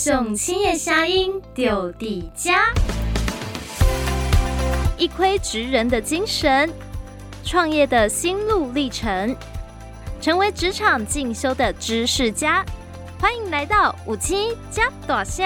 送青叶虾英丢底家，一窥职人的精神，创业的心路历程，成为职场进修的知识家。欢迎来到有青嘉大声。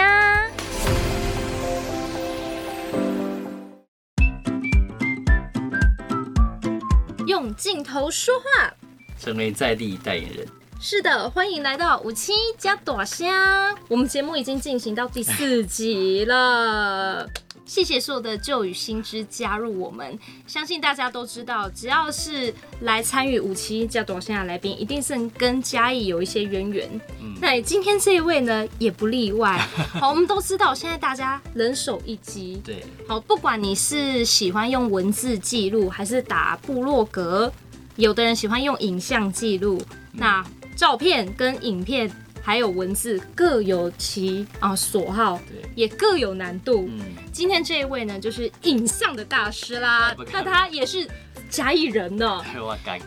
用镜头说话，成为在地代言人。是的，欢迎来到五七加朵香。我们节目已经进行到第四集了。谢谢所有的旧与新知加入我们，相信大家都知道，只要是来参与有青嘉大声的来宾，一定是跟嘉义有一些渊源。嗯，那今天这一位呢，也不例外。好，我们都知道，现在大家人手一机。对。好，不管你是喜欢用文字记录，还是打部落格，有的人喜欢用影像记录，嗯，那照片跟影片。还有文字各有其啊所好，对，也各有难度。嗯，今天这一位呢，就是影像的大师啦。那他也是嘉义人呢。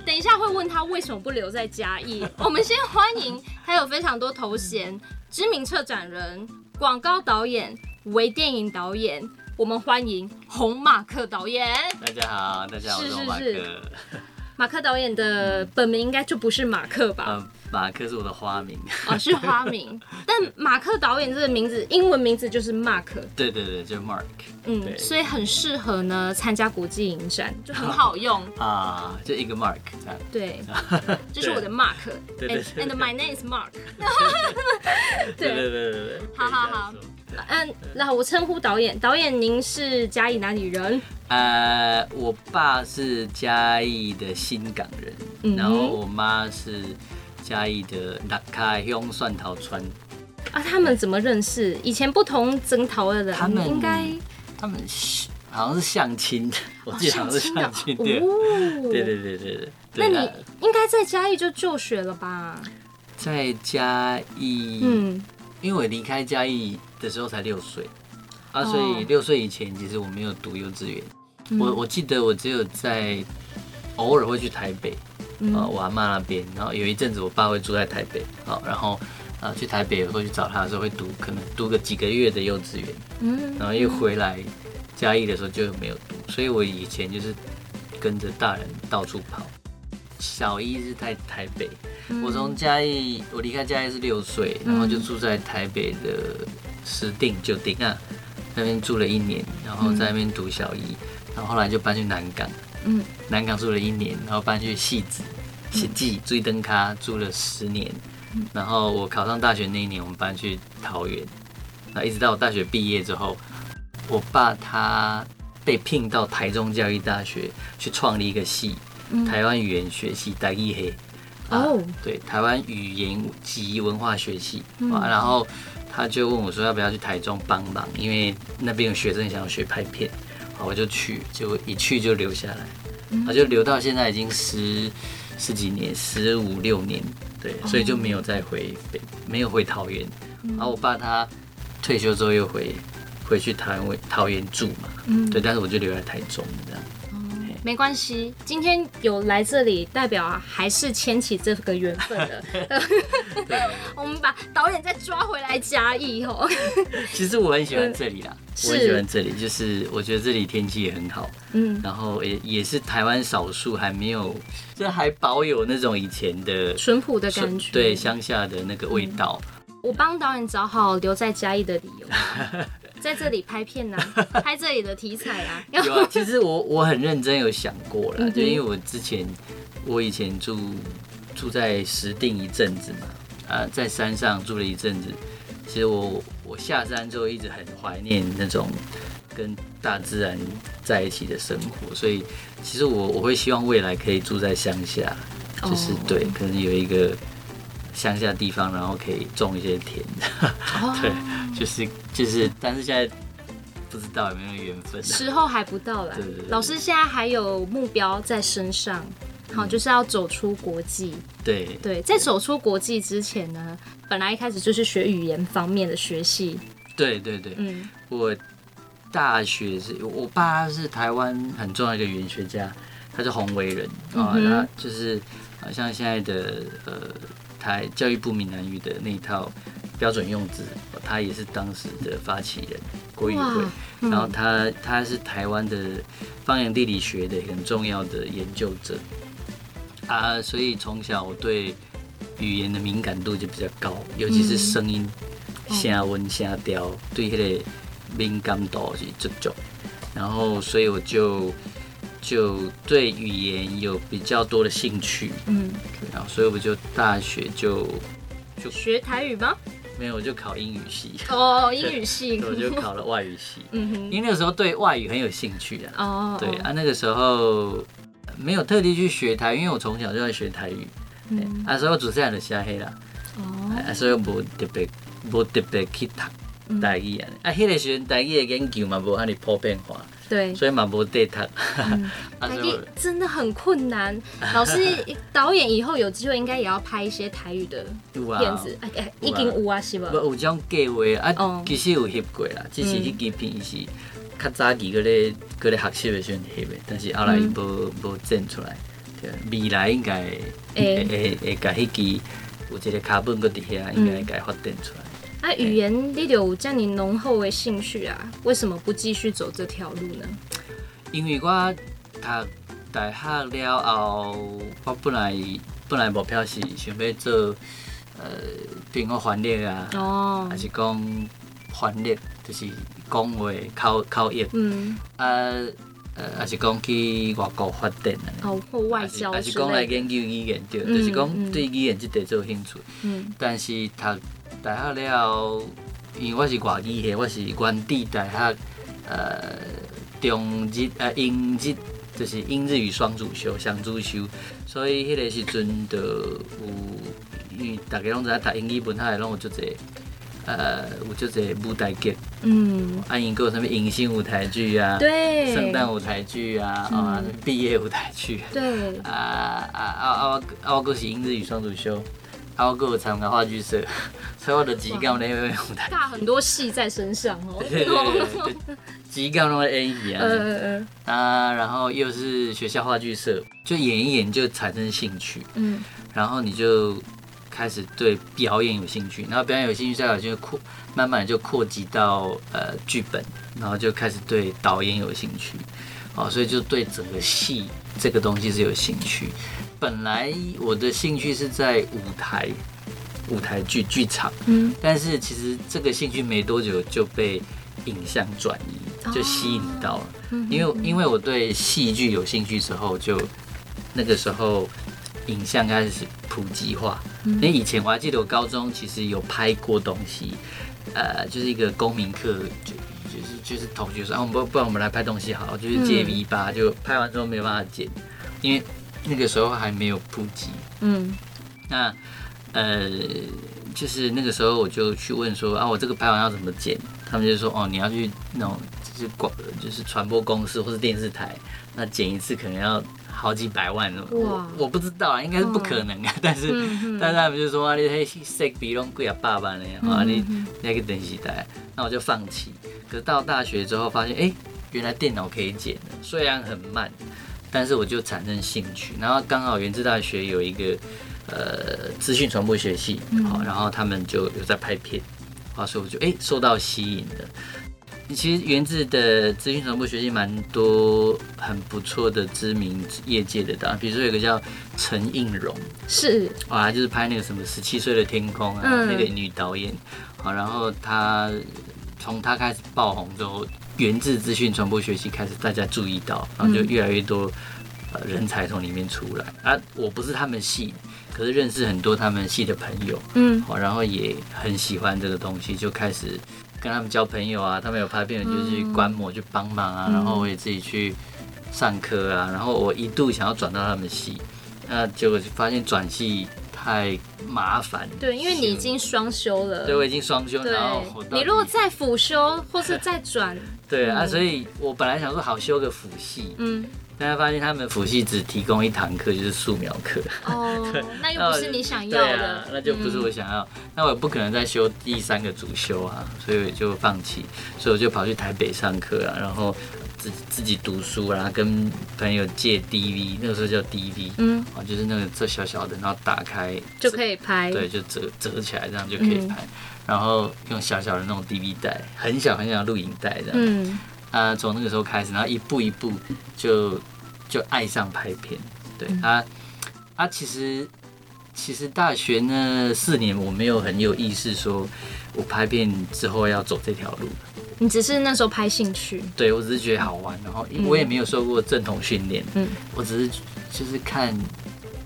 等一下会问他为什么不留在嘉义。我们先欢迎他有非常多头衔：知名策展人、广告导演、微电影导演。我们欢迎红马克导演。大家好，大家好，我是马克。是是是马克导演的本名应该就不是马克吧？嗯马克是我的花名哦，是花名。但马克导演这个名字，英文名字就是 Mark。对对对，就是 Mark。嗯，所以很适合呢参加国际影展，就很好用啊，就一个 Mark 这样。对，这是我的 Mark。对对对。And my name is Mark。对对对对对。好好好，嗯，那我称呼导演，导演您是嘉义哪里人？呃，我爸是嘉义的新港人，然后我妈是。嘉义的六卡乡蒜头村啊，他们怎么认识？以前不同征讨的人，他们应该他们好像是相亲的，我记得好像是相亲的。哦，对对对对对。那你应该在嘉义就就学了吧？在嘉义，嗯，因为我离开嘉义的时候才六岁啊，所以六岁以前其实我没有读幼稚园。我我记得我只有在偶尔会去台北。呃，我阿妈那边，然后有一阵子我爸会住在台北，好，然后呃去台北会去找他的时候会读，可能读个几个月的幼稚园，嗯，然后又回来嘉义的时候就没有读，所以我以前就是跟着大人到处跑。小一是在台北，我从嘉义我离开嘉义是六岁，然后就住在台北的石碇旧町啊，那边住了一年，然后在那边读小一，然后后来就搬去南港。嗯，南港住了一年，然后搬去汐止，汐止追灯咖住了十年，然后我考上大学那一年，我们搬去桃园，那一直到我大学毕业之后，我爸他被聘到台中教育大学去创立一个系，台湾语言学系，台语黑，哦，对，台湾语言及文化学系，啊，然后他就问我说要不要去台中帮忙，因为那边有学生想要学拍片。好，我就去，结果一去就留下来，我就留到现在已经十十几年，十五六年，对，所以就没有再回北，没有回桃园。然后我爸他退休之后又回回去桃园桃园住嘛，对，但是我就留在台中这样。没关系，今天有来这里，代表还是牵起这个缘分的。我们把导演再抓回来嘉义吼。其实我很喜欢这里啦，我很喜欢这里，就是我觉得这里天气也很好，嗯，然后也也是台湾少数还没有，就还保有那种以前的淳朴的感觉，对，乡下的那个味道。我帮导演找好留在嘉义的理由。在这里拍片呢、啊，拍这里的题材啊。有啊，其实我我很认真有想过了，就因为我之前我以前住住在石定一阵子嘛，啊，在山上住了一阵子。其实我我下山之后一直很怀念那种跟大自然在一起的生活，所以其实我我会希望未来可以住在乡下，就是对，可能有一个。乡下地方，然后可以种一些田，对，就是就是，但是现在不知道有没有缘分，时候还不到啦。对对对，老师现在还有目标在身上，好，就是要走出国际。对对，在走出国际之前呢，本来一开始就是学语言方面的学习。对对对，嗯，我大学是我爸是台湾很重要的一个语言学家，他是洪为人啊，他就是好像现在的呃。台教育部闽南语的那一套标准用字，他也是当时的发起人国语会，嗯、然后他他是台湾的方言地理学的很重要的研究者啊，所以从小我对语言的敏感度就比较高，尤其是声音、声温、声调，对迄个敏感度是足足，然后所以我就就对语言有比较多的兴趣，嗯，然后所以我就大学就就学台语吗？没有，我就考英语系。哦，英语系，我就考了外语系。嗯哼，因为那个时候对外语很有兴趣啊。哦，对啊，那个时候没有特地去学台语，因为我从小就在学台语。嗯，啊，所以我主持人就写黑了。哦，啊，所以无特别无特别去读台语啊。啊，迄个时阵台语的研究嘛，无安尼普遍化。对，所以嘛无得读。台语真的很困难。老师，导演以后有机会应该也要拍一些台语的片子。哎哎，已经有啊，是吧？有种计划啊，其实有翕过啦，只是迄支片是较早期嗰咧嗰咧学习的时阵翕的，但是后来无无整出来。未来应该会会会甲迄支有一个卡本搁伫遐，应该会甲发展出来。啊，语言你有这样浓厚的兴趣啊？为什么不继续走这条路呢？因为我读大学了后，我本来本来目标是想要做呃，比如讲翻译啊，哦，还是讲翻译，就是讲话口口译，嗯，啊，呃，还是讲去外国发展啊，哦，或外交，还是讲来研究语言，对，就是讲对语言这点做兴趣，嗯，但是读。大学了，因为我是外语的，我是原地大学，呃，中日呃英日，就是英日语双主修，双主修，所以迄个时阵就有，因为大家拢知影读英语文学的拢有足侪，呃，有足侪舞台剧，嗯，啊，因阁有啥物迎新舞台剧啊，对，圣诞舞台剧啊，嗯、啊，毕业舞台剧，对，啊啊啊啊，我啊我阁是英日语双主修。还有个参加话剧社，所以我的几个那个舞台，大很多戏在身上哦。对对对，几个那个 A E 啊，嗯嗯啊，然后又是学校话剧社，就演一演就产生兴趣，嗯，然后你就开始对表演有兴趣，然后表演有兴趣，再有就扩，慢慢就扩及到呃剧本，然后就开始对导演有兴趣，哦，所以就对整个戏这个东西是有兴趣。本来我的兴趣是在舞台、舞台剧、剧场，嗯，但是其实这个兴趣没多久就被影像转移，就吸引到了。因为因为我对戏剧有兴趣之后，就那个时候影像开始普及化。因为以前我还记得我高中其实有拍过东西，呃，就是一个公民课，就就是就是同学说啊，我们不不然我们来拍东西好，就是借 V 八，就拍完之后没有办法剪，因为。那个时候还没有普及，嗯，那呃，就是那个时候我就去问说啊，我这个拍完要怎么剪？他们就说哦，你要去那种就是广就是传播公司或是电视台，那剪一次可能要好几百万我，我不知道啊，应该是不可能啊。哦、但是，嗯、但是他们就说啊，你那设备拢贵啊，爸爸呢啊，你那个电视台，那我就放弃。可是到大学之后发现，哎、欸，原来电脑可以剪的，虽然很慢。但是我就产生兴趣，然后刚好元智大学有一个呃资讯传播学系，好，然后他们就有在拍片，话说我就哎受到吸引的。其实元智的资讯传播学系蛮多很不错的知名业界的导演，比如说有个叫陈映蓉，是。啊，就是拍那个什么十七岁的天空啊，嗯、那个女导演，好，然后她从他开始爆红之后。源自资讯传播学习开始大家注意到，然后就越来越多呃人才从里面出来啊。我不是他们系，可是认识很多他们系的朋友，嗯，然后也很喜欢这个东西，就开始跟他们交朋友啊。他们有拍片，就去观摩去帮忙啊。然后我也自己去上课啊。然后我一度想要转到他们系，那结果就发现转系。太麻烦，对，因为你已经双修了，对，我已经双修，然后你如果再辅修或是再转，对啊，所以我本来想说好修个辅系，嗯，但是发现他们辅系只提供一堂课，就是素描课，哦，那又不是你想要的，那就不是我想要，那我也不可能再修第三个主修啊，所以就放弃，所以我就跑去台北上课啊，然后。自己自己读书，然后跟朋友借 DV，那个时候叫 DV，嗯，啊，就是那个这小小的，然后打开就可以拍，对，就折折起来这样就可以拍，嗯、然后用小小的那种 DV 带，很小很小的录影带这样，嗯，啊，从那个时候开始，然后一步一步就就爱上拍片，对，嗯、啊啊，其实其实大学那四年我没有很有意识说，我拍片之后要走这条路。你只是那时候拍兴趣，对，我只是觉得好玩，然后我也没有受过正统训练，嗯，我只是就是看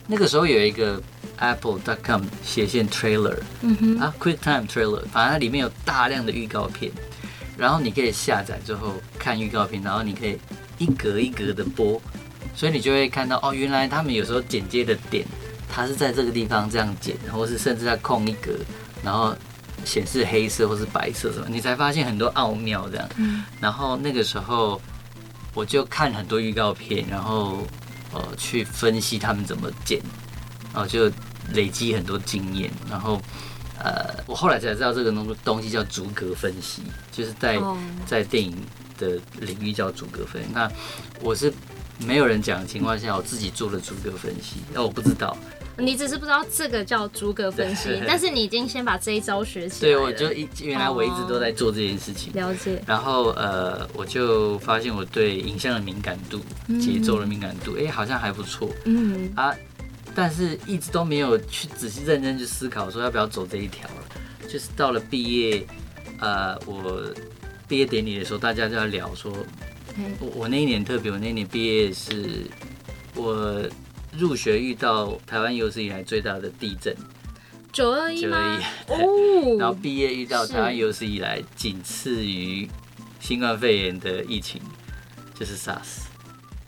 那个时候有一个 Apple.com 斜线 trailer，嗯哼，啊，QuickTime trailer，反正它里面有大量的预告片，然后你可以下载之后看预告片，然后你可以一格一格的播，所以你就会看到哦，原来他们有时候剪接的点，它是在这个地方这样剪，或是甚至在空一格，然后。显示黑色或是白色什么，你才发现很多奥妙这样。嗯。然后那个时候，我就看很多预告片，然后呃去分析他们怎么剪，然后就累积很多经验。然后呃，我后来才知道这个东东西叫逐格分析，就是在在电影的领域叫逐格分析。那我是没有人讲的情况下，我自己做了逐格分析，那我不知道。你只是不知道这个叫逐格分析，但是你已经先把这一招学起来。对，我就一原来我一直都在做这件事情。了解。然后呃，我就发现我对影像的敏感度、节奏的敏感度，哎，好像还不错。嗯。啊，但是一直都没有去仔细认真去思考说要不要走这一条了。就是到了毕业，呃，我毕业典礼的时候，大家就在聊说，我我那一年特别，我那一年毕业是我。入学遇到台湾有史以来最大的地震，九二一，九二一哦，然后毕业遇到台湾有史以来仅次于新冠肺炎的疫情，就是 SARS，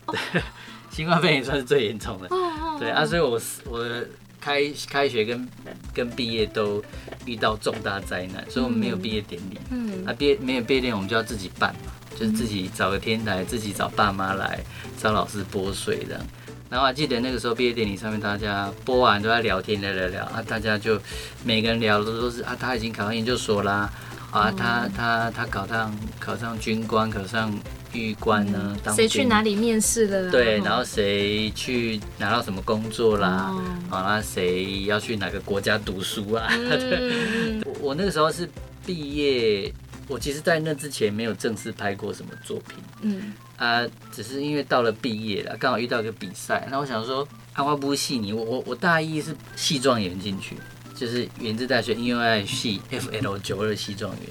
对，新冠肺炎算是最严重的，哦对啊，所以我我开开学跟跟毕业都遇到重大灾难，所以我们没有毕业典礼，嗯，啊毕业没有毕业典礼，我们就要自己办嘛，就是自己找个天台，自己找爸妈来，找老师拨水这样。然后还记得那个时候毕业典礼上面，大家播完都在聊天，聊聊聊啊，大家就每个人聊的都是啊，他已经考上研究所啦，啊，他他他考上考上军官，考上预官呢，当谁去哪里面试了？对，然后谁去拿到什么工作啦？啊，那谁要去哪个国家读书啊？对，我我那个时候是毕业，我其实在那之前没有正式拍过什么作品。嗯。啊，只是因为到了毕业了，刚好遇到一个比赛，那我想说，阿花不戏你，我我我大一是系状元进去，就是元智大学应用爱系 FL 九二系状元，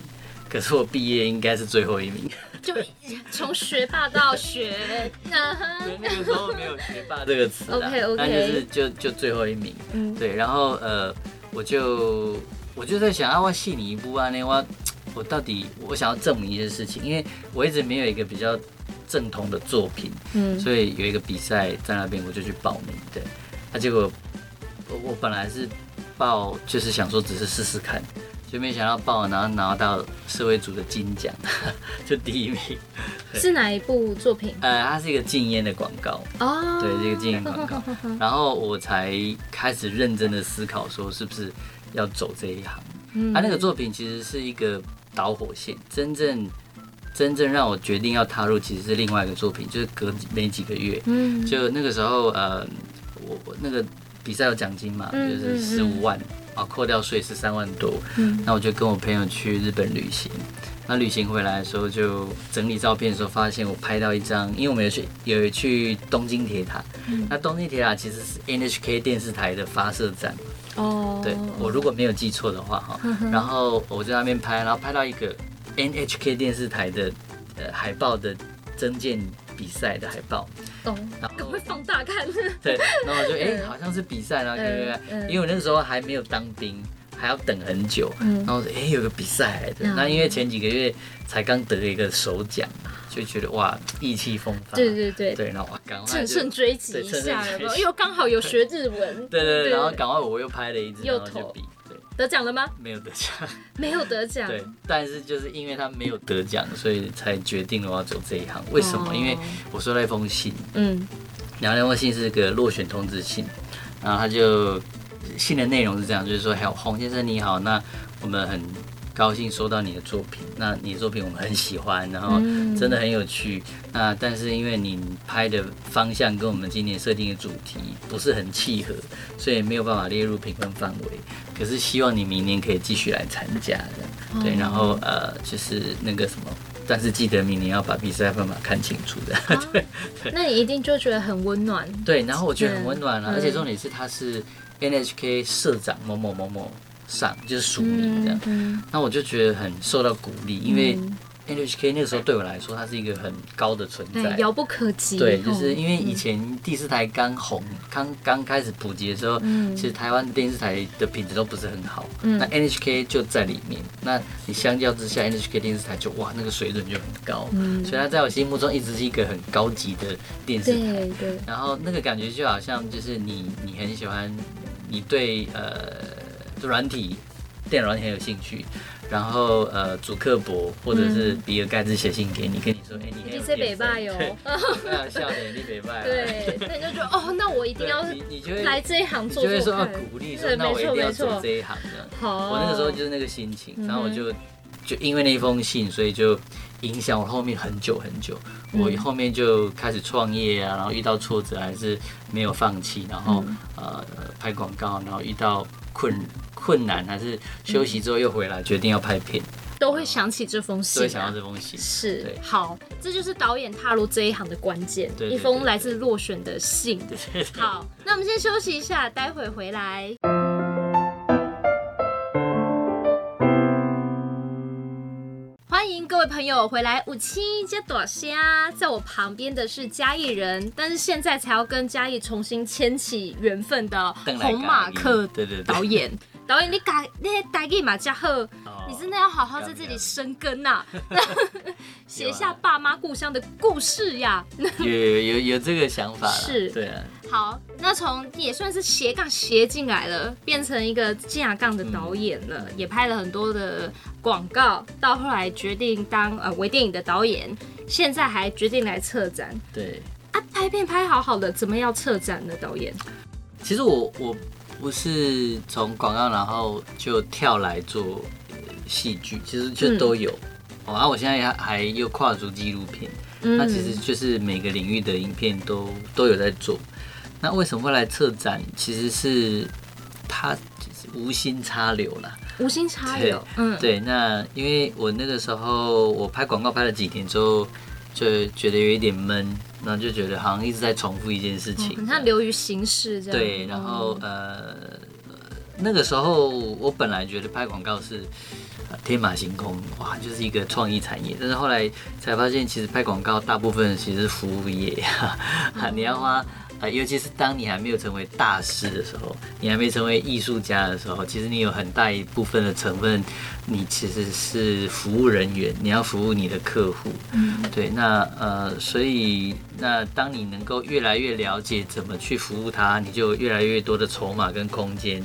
可是我毕业应该是最后一名，就从学霸到学，对，那个时候没有学霸这个词，OK OK，但就是就就最后一名，嗯，对，然后呃，我就我就在想，啊，我戏你一部啊，那我我到底我想要证明一些事情，因为我一直没有一个比较。正统的作品，嗯，所以有一个比赛在那边，我就去报名。对，那结果我我本来是报，就是想说只是试试看，就没想到报，然后拿到社会组的金奖，就第一名。是哪一部作品？呃，它是一个禁烟的广告哦，对，这个禁烟广告，然后我才开始认真的思考，说是不是要走这一行。嗯，它那个作品其实是一个导火线，真正。真正让我决定要踏入，其实是另外一个作品，就是隔没几个月，嗯，就那个时候，呃，我我那个比赛有奖金嘛，就是十五万，啊，扣掉税是三万多，嗯，那我就跟我朋友去日本旅行，那旅行回来的时候就整理照片的时候，发现我拍到一张，因为我们有去有去东京铁塔，嗯，那东京铁塔其实是 NHK 电视台的发射站，哦，对，我如果没有记错的话哈，然后我在那边拍，然后拍到一个。NHK 电视台的呃海报的征件比赛的海报，哦，然后赶快放大看。对，然后我就哎、欸，好像是比赛，然后看看看，因为我那时候还没有当兵，还要等很久，然后说哎、欸，有个比赛来的，那因为前几个月才刚得了一个首奖，就觉得哇，意气风发。对对对，对，然后哇，赶快乘胜追击一下，又刚好有学日文。对对对，然后赶快我又拍了一支，然后就比。得奖了吗？没有得奖，没有得奖。对，但是就是因为他没有得奖，所以才决定了我要走这一行。为什么？哦、因为我收到一封信，嗯，然后那封信是个落选通知信，然后他就信的内容是这样，就是说：“还有洪先生你好，那我们很高兴收到你的作品。那你的作品我们很喜欢，然后真的很有趣。那但是因为你拍的方向跟我们今年设定的主题不是很契合，所以没有办法列入评分范围。可是希望你明年可以继续来参加的，对。然后呃，就是那个什么，但是记得明年要把比赛分码看清楚的。啊、对，那你一定就觉得很温暖。对，然后我觉得很温暖了，而且重点是它是 NHK 社长某某某某上，就是署名这样。那、嗯、我就觉得很受到鼓励，因为。NHK 那个时候对我来说，它是一个很高的存在，遥不可及。对，就是因为以前第四台刚红、刚刚开始普及的时候，嗯、其实台湾电视台的品质都不是很好。嗯、那 NHK 就在里面，那你相较之下，NHK 电视台就哇，那个水准就很高。嗯、所以它在我心目中一直是一个很高级的电视台。对对。然后那个感觉就好像就是你，你很喜欢，你对呃软体、电脑软体很有兴趣。然后呃，主克伯或者是比尔盖茨写信给你，跟你说，哎，你是北拜哟，非常笑点，你北拜。对，那你就觉得哦，那我一定要 你，你就会来这一行做，就会说要鼓励，说那我一定要做这一行的。好，我那个时候就是那个心情，然后我就就因为那一封信，所以就影响我后面很久很久。我后面就开始创业啊，然后遇到挫折还是没有放弃，然后呃拍广告，然后遇到困。困难还是休息之后又回来，决定要拍片，都会想起这封信，都会想到这封信。是，好，这就是导演踏入这一行的关键，一封来自落选的信。好，那我们先休息一下，待会回来。位朋友回来，五七接朵虾，在我旁边的是嘉义人，但是现在才要跟嘉义重新牵起缘分的红马克导演。导演，你改那些台语嘛加好，你真的要好好在这里生根呐、啊，写下爸妈故乡的故事呀。有有有有这个想法，是，对啊。好，那从也算是斜杠斜进来了，变成一个架杠的导演了，嗯、也拍了很多的广告，到后来决定当呃微电影的导演，现在还决定来策展。对啊，拍片拍好好的，怎么要策展呢？导演，其实我我。不是从广告，然后就跳来做戏剧，其实就都有。哦、嗯，啊，我现在还还又跨足纪录片，嗯、那其实就是每个领域的影片都都有在做。那为什么会来策展？其实是他就是无心插柳啦，无心插柳。嗯，对。那因为我那个时候我拍广告拍了几天之后，就觉得有一点闷。然后就觉得好像一直在重复一件事情，很像流于形式这样。对，然后呃，那个时候我本来觉得拍广告是天马行空，哇，就是一个创意产业。但是后来才发现，其实拍广告大部分其实是服务业，你要花。啊，尤其是当你还没有成为大师的时候，你还没成为艺术家的时候，其实你有很大一部分的成分，你其实是服务人员，你要服务你的客户。嗯，对，那呃，所以那当你能够越来越了解怎么去服务他，你就越来越多的筹码跟空间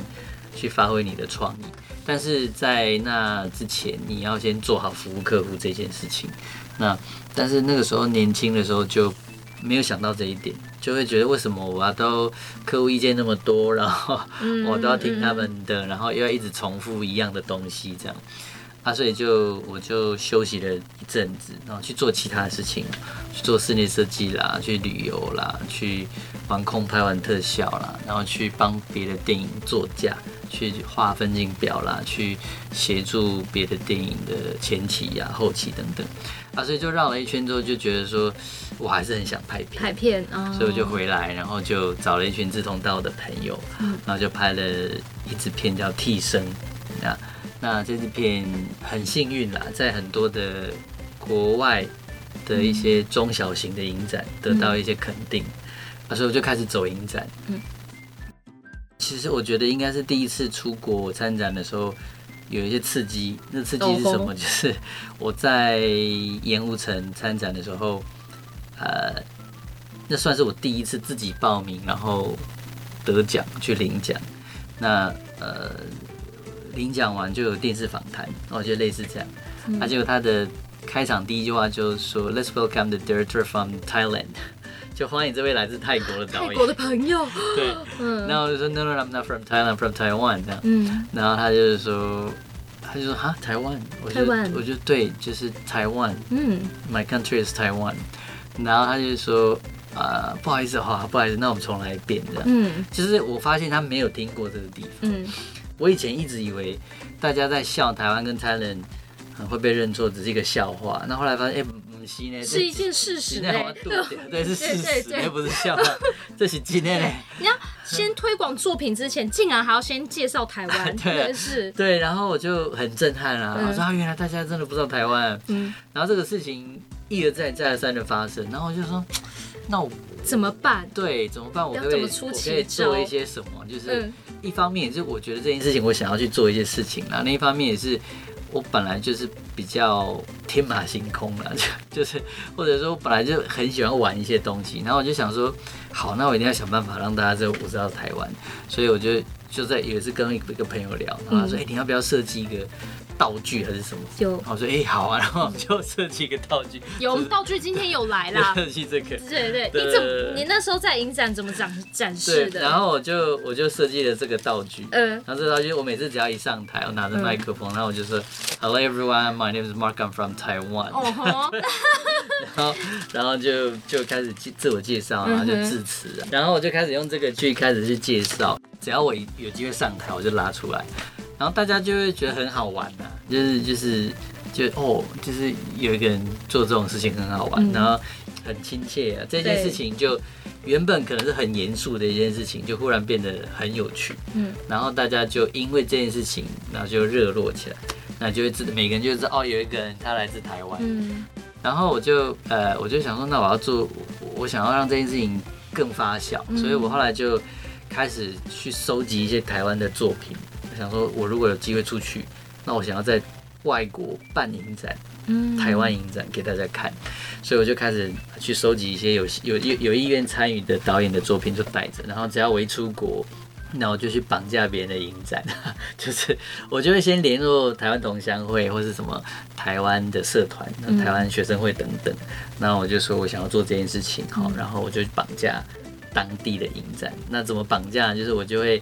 去发挥你的创意。但是在那之前，你要先做好服务客户这件事情。那但是那个时候年轻的时候就。没有想到这一点，就会觉得为什么我都客户意见那么多，然后 我都要听他们的，然后又要一直重复一样的东西，这样啊，所以就我就休息了一阵子，然后去做其他的事情，去做室内设计啦，去旅游啦，去帮空拍完特效啦，然后去帮别的电影作架，去画分镜表啦，去协助别的电影的前期呀、啊、后期等等。啊，所以就绕了一圈之后，就觉得说，我还是很想拍片，拍片，哦，所以我就回来，然后就找了一群志同道的朋友，嗯，然后就拍了一支片叫《替身》，那那这支片很幸运啦，在很多的国外的一些中小型的影展得到一些肯定，啊，所以我就开始走影展，嗯，其实我觉得应该是第一次出国参展的时候。有一些刺激，那刺激是什么？就是我在盐湖城参展的时候，呃，那算是我第一次自己报名，然后得奖去领奖。那呃，领奖完就有电视访谈，我觉得类似这样。那结果他的开场第一句话就是说：“Let's welcome the director from Thailand。”就欢迎这位来自泰国的导演，泰国的朋友。对，嗯，然后我就说 No, no, I'm not from Thailand, I'm from Taiwan。这样，嗯，然后他就是说，他就说哈台湾，我就台湾我就对，就是台湾，嗯，My country is Taiwan，然后他就说啊、呃、不好意思哈，不好意思，那我们重来一遍这样，嗯，就是我发现他没有听过这个地方，嗯，我以前一直以为大家在笑台湾跟 Thailand 会被认错，只是一个笑话，那后来发现哎。欸是是一件事实嘞，对，是 事实，又不是笑话。这是今天嘞。你要先推广作品之前，竟然还要先介绍台湾，对，是。对，然后我就很震撼啊，我说啊，原来大家真的不知道台湾。嗯。然后这个事情一而再，再而三的发生，然后我就说，那我怎么办？对，怎么办？我可以，我可以做一些什么？就是一方面，是我觉得这件事情，我想要去做一些事情，然后另一方面也是。我本来就是比较天马行空了，就 就是或者说我本来就很喜欢玩一些东西，然后我就想说，好，那我一定要想办法让大家知道我知道台湾，所以我就就在有一次跟一个朋友聊，然后他说，哎、欸，你要不要设计一个？道具还是什么？有，我说哎、欸、好啊，然后就设计一个道具。有，我们道具今天有来啦。设计这个。对对对，你怎么你那时候在影展怎么展展示的？然后我就我就设计了这个道具。嗯。然后这个道具我每次只要一上台，我拿着麦克风，然后我就说 Hello everyone, my name is Mark, I'm from Taiwan。哦吼。然后然后就就开始自自我介绍，然后就致辞，然后我就开始用这个去开始去介绍。只要我有机会上台，我就拉出来。然后大家就会觉得很好玩呐、啊，就是就是就哦，就是有一个人做这种事情很好玩，嗯、然后很亲切啊。这件事情就原本可能是很严肃的一件事情，就忽然变得很有趣。嗯，然后大家就因为这件事情，然后就热络起来，那就会知每个人就知道哦，有一个人他来自台湾。嗯，然后我就呃，我就想说，那我要做，我想要让这件事情更发酵，所以我后来就开始去收集一些台湾的作品。想说，我如果有机会出去，那我想要在外国办影展，嗯，台湾影展给大家看，所以我就开始去收集一些有有有有意愿参与的导演的作品，就带着。然后只要我一出国，那我就去绑架别人的影展，就是我就会先联络台湾同乡会或是什么台湾的社团、台湾学生会等等。那我就说我想要做这件事情，好，然后我就绑架当地的影展。那怎么绑架？就是我就会。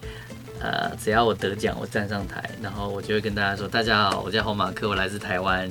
呃，只要我得奖，我站上台，然后我就会跟大家说：“大家好，我叫侯马克，我来自台湾，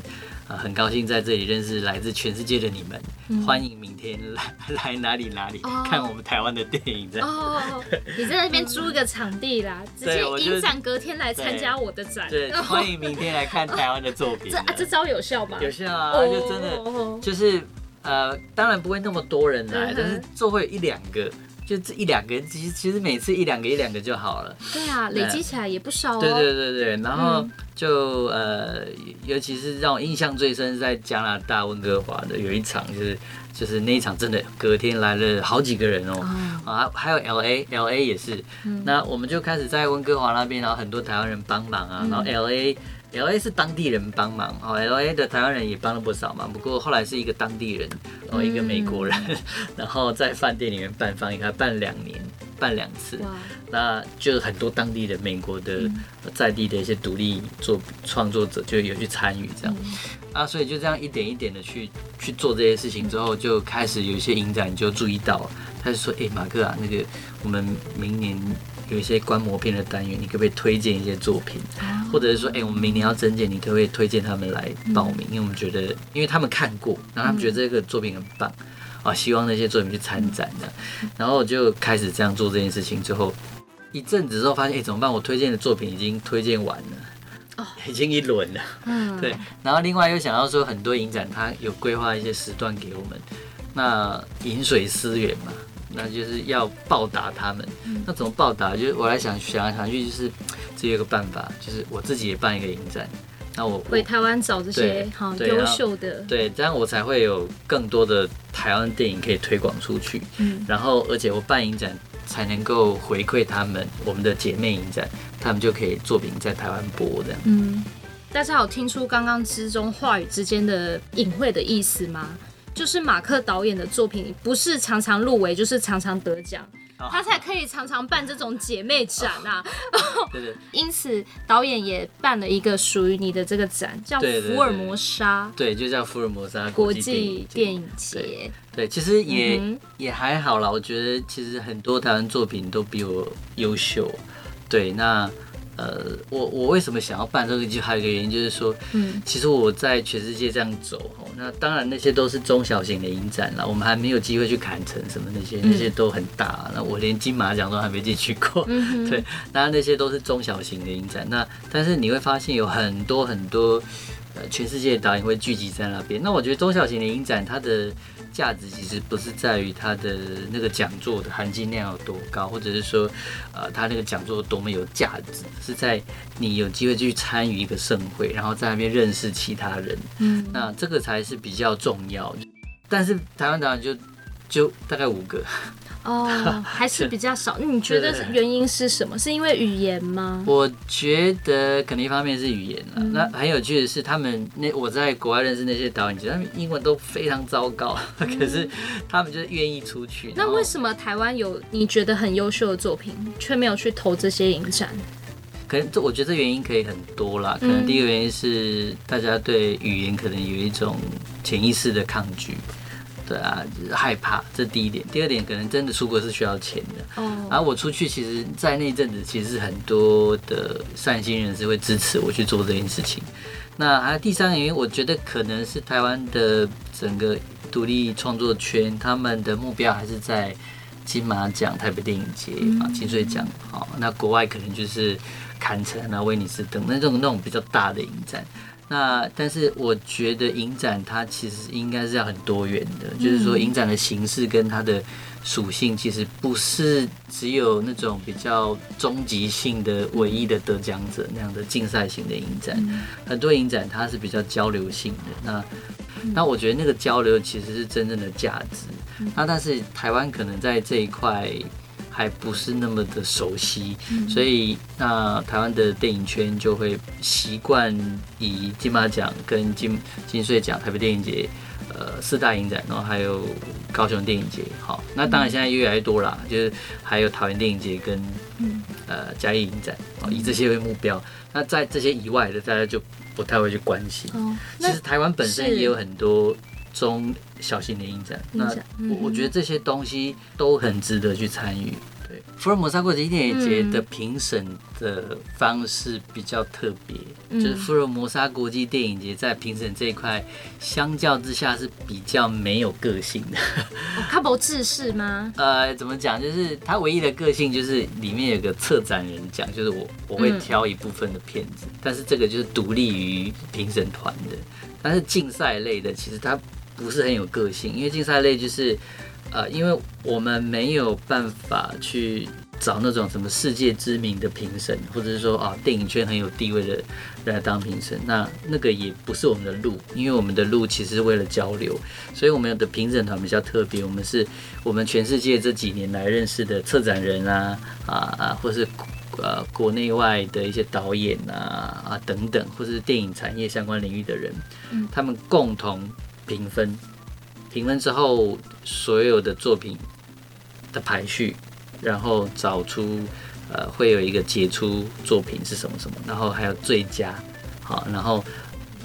啊、呃，很高兴在这里认识来自全世界的你们，嗯、欢迎明天来 来哪里哪里、哦、看我们台湾的电影。”这样哦，你在那边租一个场地啦，直接影展隔天来参加我的展。对，对 欢迎明天来看台湾的作品。这啊，这招有效吗？有效啊，就真的就是呃，当然不会那么多人来，但是就会有一两个。就这一两个，其实其实每次一两个一两个就好了。对啊，累积起来也不少哦。对对对对，然后就呃，尤其是让我印象最深是在加拿大温哥华的有一场，就是就是那一场真的隔天来了好几个人哦，啊还有 L A L A 也是，那我们就开始在温哥华那边，然后很多台湾人帮忙啊，然后 L A。L A 是当地人帮忙哦，L A 的台湾人也帮了不少忙。不过后来是一个当地人，然后一个美国人，嗯、然后在饭店里面办放映，他办两年，办两次。那就很多当地的美国的在地的一些独立作创作者就有去参与这样，嗯、啊，所以就这样一点一点的去去做这些事情之后，就开始有一些影展就注意到，他就说：“哎、欸，马克啊，那个我们明年。”有一些观摩片的单元，你可不可以推荐一些作品？或者是说，哎、欸，我们明年要征件，你可不可以推荐他们来报名？因为我们觉得，因为他们看过，然后他们觉得这个作品很棒啊，希望那些作品去参展的。然后我就开始这样做这件事情之后，一阵子之后发现，哎、欸，怎么办？我推荐的作品已经推荐完了，已经一轮了。嗯，对。然后另外又想到说，很多影展它有规划一些时段给我们，那饮水思源嘛。那就是要报答他们，那怎么报答？就是我来想想来想去，就是只有一个办法，就是我自己也办一个影展。那我回台湾找这些好优秀的，对，这样我才会有更多的台湾电影可以推广出去。嗯，然后而且我办影展才能够回馈他们，我们的姐妹影展，他们就可以作品在台湾播这样。嗯，大家有听出刚刚之中话语之间的隐晦的意思吗？就是马克导演的作品，不是常常入围，就是常常得奖，他才可以常常办这种姐妹展啊。对对。因此，导演也办了一个属于你的这个展，叫福尔摩沙。对，就叫福尔摩沙国际电影节。对，其实也也还好啦。我觉得其实很多台湾作品都比我优秀。对，那呃，我我为什么想要办这个？就还有一个原因就是说，嗯，其实我在全世界这样走，那当然那些都是中小型的影展了，我们还没有机会去坎城什么那些，那些都很大。那我连金马奖都还没进去过，对，那那些都是中小型的影展。那但是你会发现有很多很多，呃，全世界的导演会聚集在那边。那我觉得中小型的影展它的。价值其实不是在于他的那个讲座的含金量有多高，或者是说，呃，他那个讲座多么有价值，是在你有机会去参与一个盛会，然后在那边认识其他人，嗯，那这个才是比较重要。但是台湾导演就就大概五个。哦，还是比较少。你觉得原因是什么？是因为语言吗？我觉得可能一方面是语言了。嗯、那很有趣的是，他们那我在国外认识那些导演，其实他们英文都非常糟糕，嗯、可是他们就是愿意出去。那为什么台湾有你觉得很优秀的作品，却没有去投这些影展？可能这我觉得这原因可以很多啦。可能第一个原因是大家对语言可能有一种潜意识的抗拒。对啊，就是害怕，这第一点。第二点，可能真的出国是需要钱的。哦。Oh. 然后我出去，其实，在那阵子，其实很多的善心人士会支持我去做这件事情。那还有第三个原因，我觉得可能是台湾的整个独立创作圈，他们的目标还是在金马奖、台北电影节啊、金穗奖。好，那国外可能就是坎城啊、威尼斯等那种那种比较大的影展。那但是我觉得影展它其实应该是要很多元的，嗯、就是说影展的形式跟它的属性其实不是只有那种比较终极性的唯一的得奖者那样的竞赛型的影展，嗯、很多影展它是比较交流性的。那那我觉得那个交流其实是真正的价值。嗯、那但是台湾可能在这一块。还不是那么的熟悉，所以那台湾的电影圈就会习惯以金马奖跟金金穗奖、台北电影节，呃四大影展，然后还有高雄电影节。好，那当然现在越来越多啦，就是还有桃园电影节跟呃嘉义影展，以这些为目标。那在这些以外的，大家就不太会去关心。其实台湾本身也有很多。中小型的影展，那我我觉得这些东西都很值得去参与。对，福尔摩沙国际电影节的评审的方式比较特别，嗯、就是福尔摩沙国际电影节在评审这一块，相较之下是比较没有个性的。它不制式吗？呃，怎么讲？就是它唯一的个性就是里面有个策展人讲，就是我我会挑一部分的片子，嗯、但是这个就是独立于评审团的。但是竞赛类的，其实它。不是很有个性，因为竞赛类就是，呃，因为我们没有办法去找那种什么世界知名的评审，或者是说啊，电影圈很有地位的人来当评审，那那个也不是我们的路，因为我们的路其实是为了交流，所以我们的评审团比较特别，我们是我们全世界这几年来认识的策展人啊啊啊，或是呃国内外的一些导演啊啊等等，或者是电影产业相关领域的人，嗯，他们共同。评分，评分之后，所有的作品的排序，然后找出呃会有一个杰出作品是什么什么，然后还有最佳，好，然后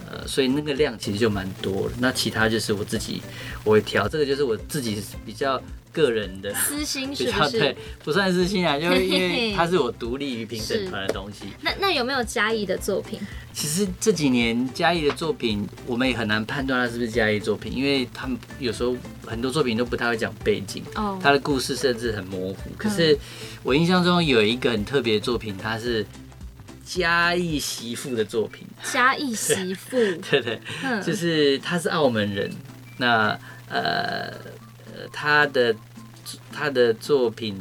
呃，所以那个量其实就蛮多了。那其他就是我自己我会挑，这个就是我自己比较。个人的私心 是不是？对，不算私心啊，就是因为它是我独立于评审团的东西。那那有没有嘉义的作品？其实这几年嘉义的作品，我们也很难判断它是不是嘉义作品，因为他们有时候很多作品都不太会讲背景，哦，他的故事甚至很模糊。可是我印象中有一个很特别的作品，它是嘉义媳妇的作品。嘉义媳妇，对，对对，就是他是澳门人。那呃。他的他的作品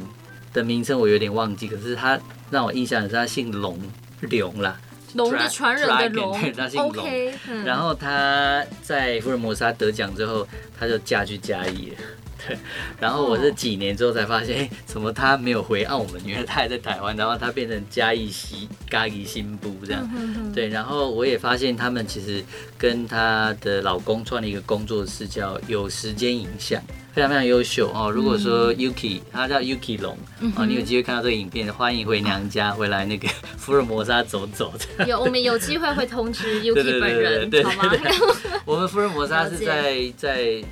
的名称我有点忘记，可是他让我印象的是他姓龙，龙啦，龙的传人的龙，对，他姓龙。Okay, 嗯、然后他在福尔摩沙得奖之后，他就嫁去嘉义了。对，然后我是几年之后才发现，哎、欸，怎么他没有回澳门？原来他还在台湾，然后他变成嘉义西嘉义新部这样。对，然后我也发现他们其实跟他的老公创立一个工作室，叫有时间影像，非常非常优秀哦。如果说 Yuki，他叫 Yuki 龙啊，你有机会看到这个影片，欢迎回娘家，回来那个 福尔摩沙走走。有，我们有机会会通知 Yuki 本人，好吗？我们福尔摩沙是在在。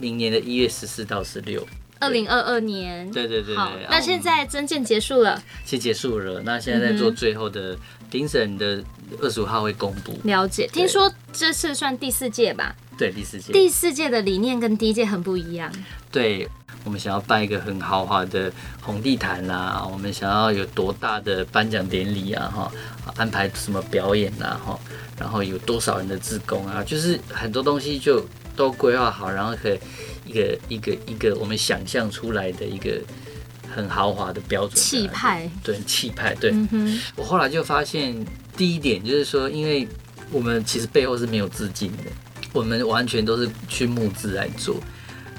明年的一月十四到十六，二零二二年。对对对，对。好，那现在征件结束了，其实结束了。那现在在做最后的评审的二十五号会公布。了解，听说这次算第四届吧？对，第四届。第四届的理念跟第一届很不一样。对。我们想要办一个很豪华的红地毯啊，我们想要有多大的颁奖典礼啊，哈，安排什么表演啊，哈，然后有多少人的志工啊，就是很多东西就都规划好，然后可以一个一个一个我们想象出来的一个很豪华的标准气派，对气派，对。我后来就发现第一点就是说，因为我们其实背后是没有资金的，我们完全都是去募资来做。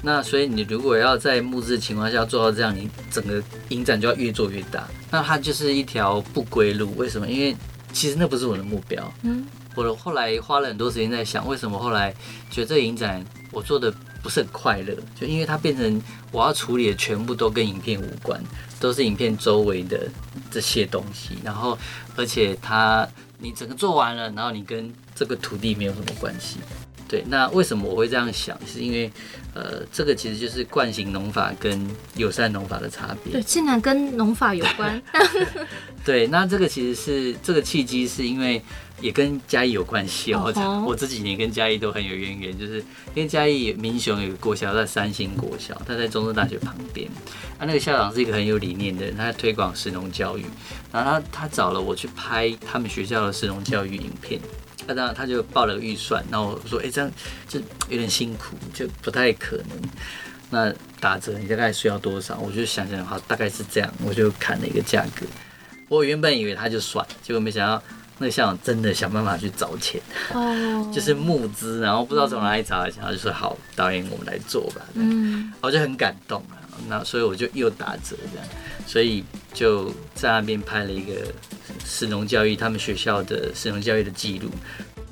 那所以你如果要在募资的情况下做到这样，你整个影展就要越做越大。那它就是一条不归路。为什么？因为其实那不是我的目标。嗯，我后来花了很多时间在想，为什么后来觉得这个影展我做的不是很快乐？就因为它变成我要处理的全部都跟影片无关，都是影片周围的这些东西。然后而且它你整个做完了，然后你跟这个土地没有什么关系。对，那为什么我会这样想？是因为，呃，这个其实就是惯性农法跟友善农法的差别。对，竟然跟农法有关。对，那这个其实是这个契机，是因为也跟嘉义有关系哦。Oh. 我这几年跟嘉义都很有渊源，就是因为嘉义民雄有个国小在三星国小，它在中正大学旁边。他那个校长是一个很有理念的人，他在推广食农教育，然后他他找了我去拍他们学校的食农教育影片。那当然，他就报了个预算，然后我说：“哎、欸，这样就有点辛苦，就不太可能。那打折你大概需要多少？”我就想想，好，大概是这样，我就砍了一个价格。我原本以为他就算，结果没想到那个校长真的想办法去找钱，哦，就是募资，然后不知道从哪里找来钱，他就说：“好，导演，我们来做吧。”嗯，我就很感动啊。那所以我就又打折这样，所以就在那边拍了一个。食农教育，他们学校的食农教育的记录，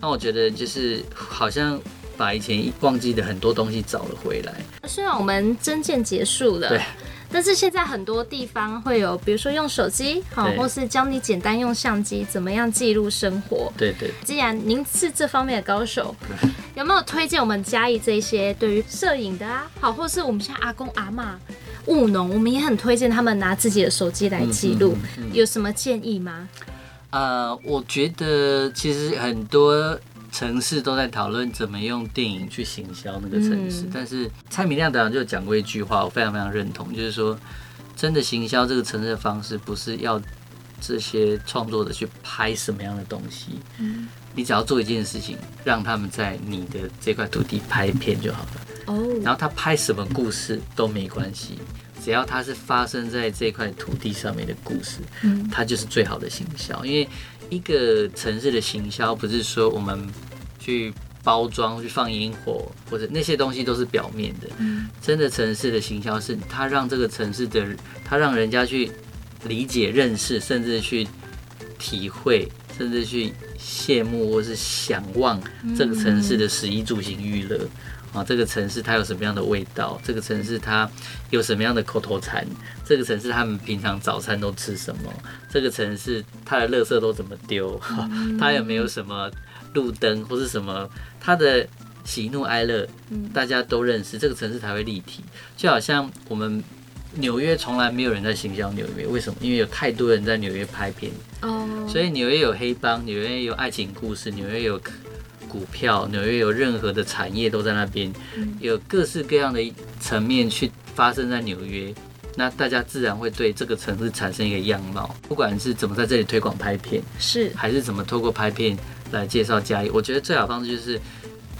那我觉得就是好像把以前忘记的很多东西找了回来。虽然我们征件结束了，对，但是现在很多地方会有，比如说用手机，好，或是教你简单用相机怎么样记录生活。对，对对。既然您是这方面的高手，有没有推荐我们嘉义这些对于摄影的啊？好，或是我们现在阿公阿妈。务农，我们也很推荐他们拿自己的手机来记录，嗯嗯嗯、有什么建议吗？呃，我觉得其实很多城市都在讨论怎么用电影去行销那个城市，嗯、但是蔡明亮导演就讲过一句话，我非常非常认同，就是说，真的行销这个城市的方式，不是要这些创作者去拍什么样的东西，嗯、你只要做一件事情，让他们在你的这块土地拍片就好了。哦，然后他拍什么故事都没关系，只要它是发生在这块土地上面的故事，嗯，它就是最好的行销。因为一个城市的行销不是说我们去包装、去放烟火或者那些东西都是表面的，嗯，真的城市的行销是它让这个城市的，它让人家去理解、认识，甚至去体会，甚至去羡慕或是想望这个城市的食衣住行娱乐。啊，这个城市它有什么样的味道？这个城市它有什么样的口头禅？这个城市他们平常早餐都吃什么？这个城市它的垃圾都怎么丢？它有没有什么路灯或是什么？它的喜怒哀乐，大家都认识，这个城市才会立体。就好像我们纽约从来没有人在行销纽约，为什么？因为有太多人在纽约拍片。哦。所以纽约有黑帮，纽约有爱情故事，纽约有。股票，纽约有任何的产业都在那边，有各式各样的层面去发生在纽约，那大家自然会对这个城市产生一个样貌。不管是怎么在这里推广拍片，是还是怎么透过拍片来介绍嘉义，我觉得最好方式就是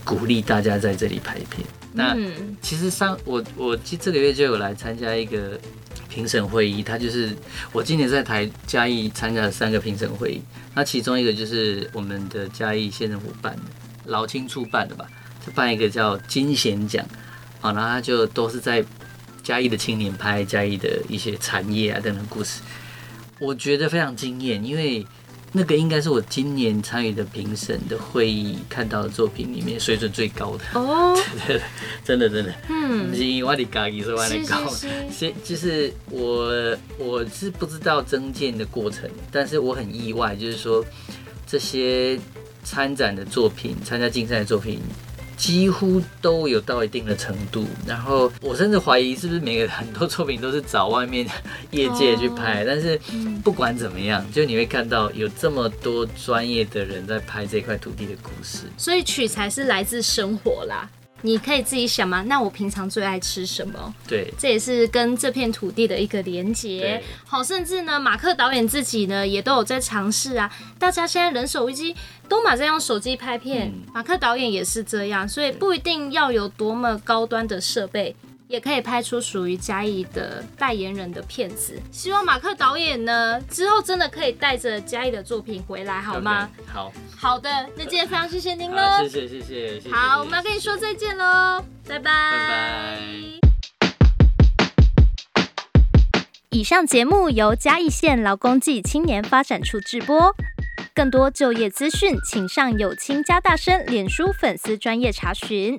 鼓励大家在这里拍片。那其实上我我这个月就有来参加一个评审会议，他就是我今年在台嘉义参加了三个评审会议，那其中一个就是我们的嘉义县政府办的。劳青处办的吧，就办一个叫金贤奖，啊，然后他就都是在嘉义的青年拍嘉义的一些产业啊等等故事，我觉得非常惊艳，因为那个应该是我今年参与的评审的会议看到的作品里面水准最高的。哦，对对，真的真的，嗯，不是我的家己说我的高，所以就是我我是不知道增建的过程，但是我很意外，就是说这些。参展的作品，参加竞赛的作品，几乎都有到一定的程度。然后我甚至怀疑是不是每个很多作品都是找外面业界去拍。哦、但是不管怎么样，就你会看到有这么多专业的人在拍这块土地的故事。所以取材是来自生活啦。你可以自己想嘛？那我平常最爱吃什么？对，这也是跟这片土地的一个连接。好，甚至呢，马克导演自己呢也都有在尝试啊。大家现在人手一机，都马在用手机拍片，嗯，马克导演也是这样，所以不一定要有多么高端的设备。也可以拍出属于嘉义的代言人的片子。希望马克导演呢之后真的可以带着嘉义的作品回来，好吗？Okay, 好好的，那今天非常谢谢您了，谢谢谢谢谢谢。好，我们要跟你说再见喽，拜拜拜拜。以上节目由嘉义县劳工暨青年发展处制播，更多就业资讯，请上有青加大声脸书粉丝专业查询。